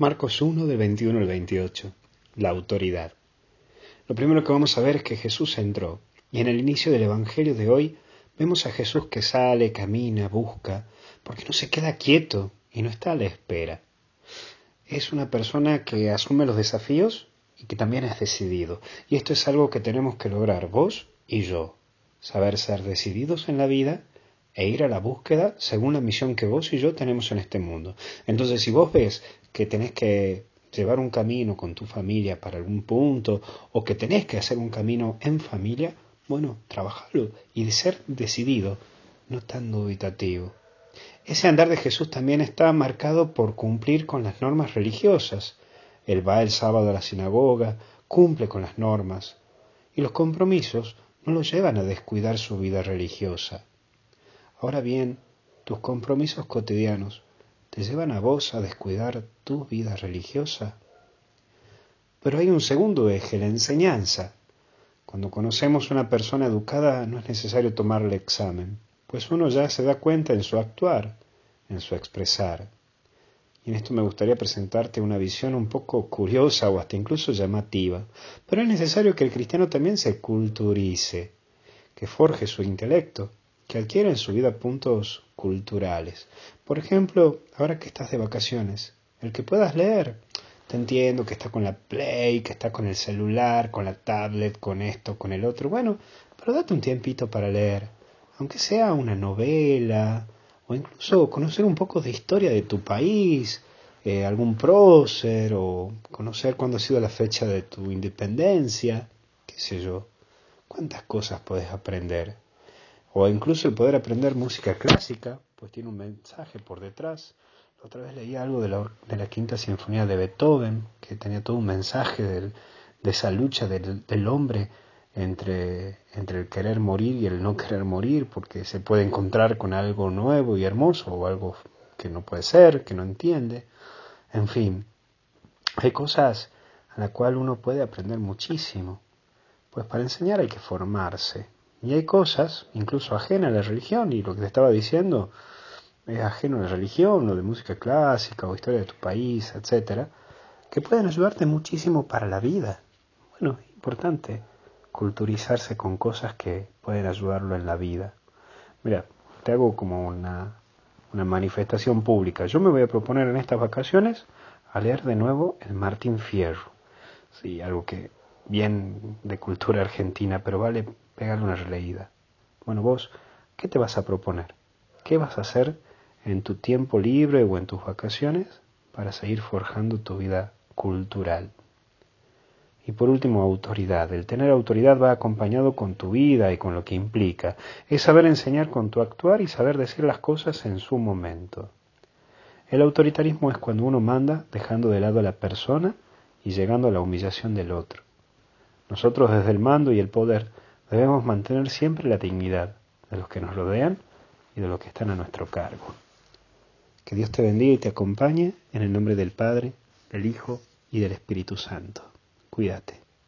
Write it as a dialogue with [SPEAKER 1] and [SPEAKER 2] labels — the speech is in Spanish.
[SPEAKER 1] Marcos 1 del 21 al 28. La autoridad. Lo primero que vamos a ver es que Jesús entró y en el inicio del Evangelio de hoy vemos a Jesús que sale, camina, busca, porque no se queda quieto y no está a la espera. Es una persona que asume los desafíos y que también es decidido. Y esto es algo que tenemos que lograr vos y yo. Saber ser decididos en la vida e ir a la búsqueda según la misión que vos y yo tenemos en este mundo. Entonces, si vos ves que tenés que llevar un camino con tu familia para algún punto o que tenés que hacer un camino en familia, bueno, trabajalo y de ser decidido, no tan dubitativo. Ese andar de Jesús también está marcado por cumplir con las normas religiosas. Él va el sábado a la sinagoga, cumple con las normas, y los compromisos no lo llevan a descuidar su vida religiosa. Ahora bien, tus compromisos cotidianos te llevan a vos a descuidar tu vida religiosa. Pero hay un segundo eje, la enseñanza. Cuando conocemos una persona educada no es necesario tomarle examen, pues uno ya se da cuenta en su actuar, en su expresar. Y en esto me gustaría presentarte una visión un poco curiosa o hasta incluso llamativa. Pero es necesario que el cristiano también se culturice, que forje su intelecto, que adquiere en su vida puntos culturales. Por ejemplo, ahora que estás de vacaciones, el que puedas leer. Te entiendo que está con la Play, que está con el celular, con la tablet, con esto, con el otro. Bueno, pero date un tiempito para leer, aunque sea una novela, o incluso conocer un poco de historia de tu país, eh, algún prócer, o conocer cuándo ha sido la fecha de tu independencia, qué sé yo. ¿Cuántas cosas puedes aprender? O incluso el poder aprender música clásica, pues tiene un mensaje por detrás. otra vez leí algo de la, de la Quinta Sinfonía de Beethoven, que tenía todo un mensaje de esa lucha del, del hombre entre, entre el querer morir y el no querer morir, porque se puede encontrar con algo nuevo y hermoso, o algo que no puede ser, que no entiende. En fin, hay cosas a las cuales uno puede aprender muchísimo. Pues para enseñar hay que formarse, y hay cosas, incluso ajenas a la religión, y lo que te estaba diciendo es ajeno a la religión, o de música clásica, o historia de tu país, etcétera, que pueden ayudarte muchísimo para la vida. Bueno, es importante culturizarse con cosas que pueden ayudarlo en la vida. Mira, te hago como una, una manifestación pública. Yo me voy a proponer en estas vacaciones a leer de nuevo el Martín Fierro. Sí, algo que bien de cultura argentina, pero vale pegarle una releída. Bueno, vos, ¿qué te vas a proponer? ¿Qué vas a hacer en tu tiempo libre o en tus vacaciones para seguir forjando tu vida cultural? Y por último, autoridad. El tener autoridad va acompañado con tu vida y con lo que implica. Es saber enseñar con tu actuar y saber decir las cosas en su momento. El autoritarismo es cuando uno manda dejando de lado a la persona y llegando a la humillación del otro. Nosotros desde el mando y el poder debemos mantener siempre la dignidad de los que nos rodean y de los que están a nuestro cargo. Que Dios te bendiga y te acompañe en el nombre del Padre, del Hijo y del Espíritu Santo. Cuídate.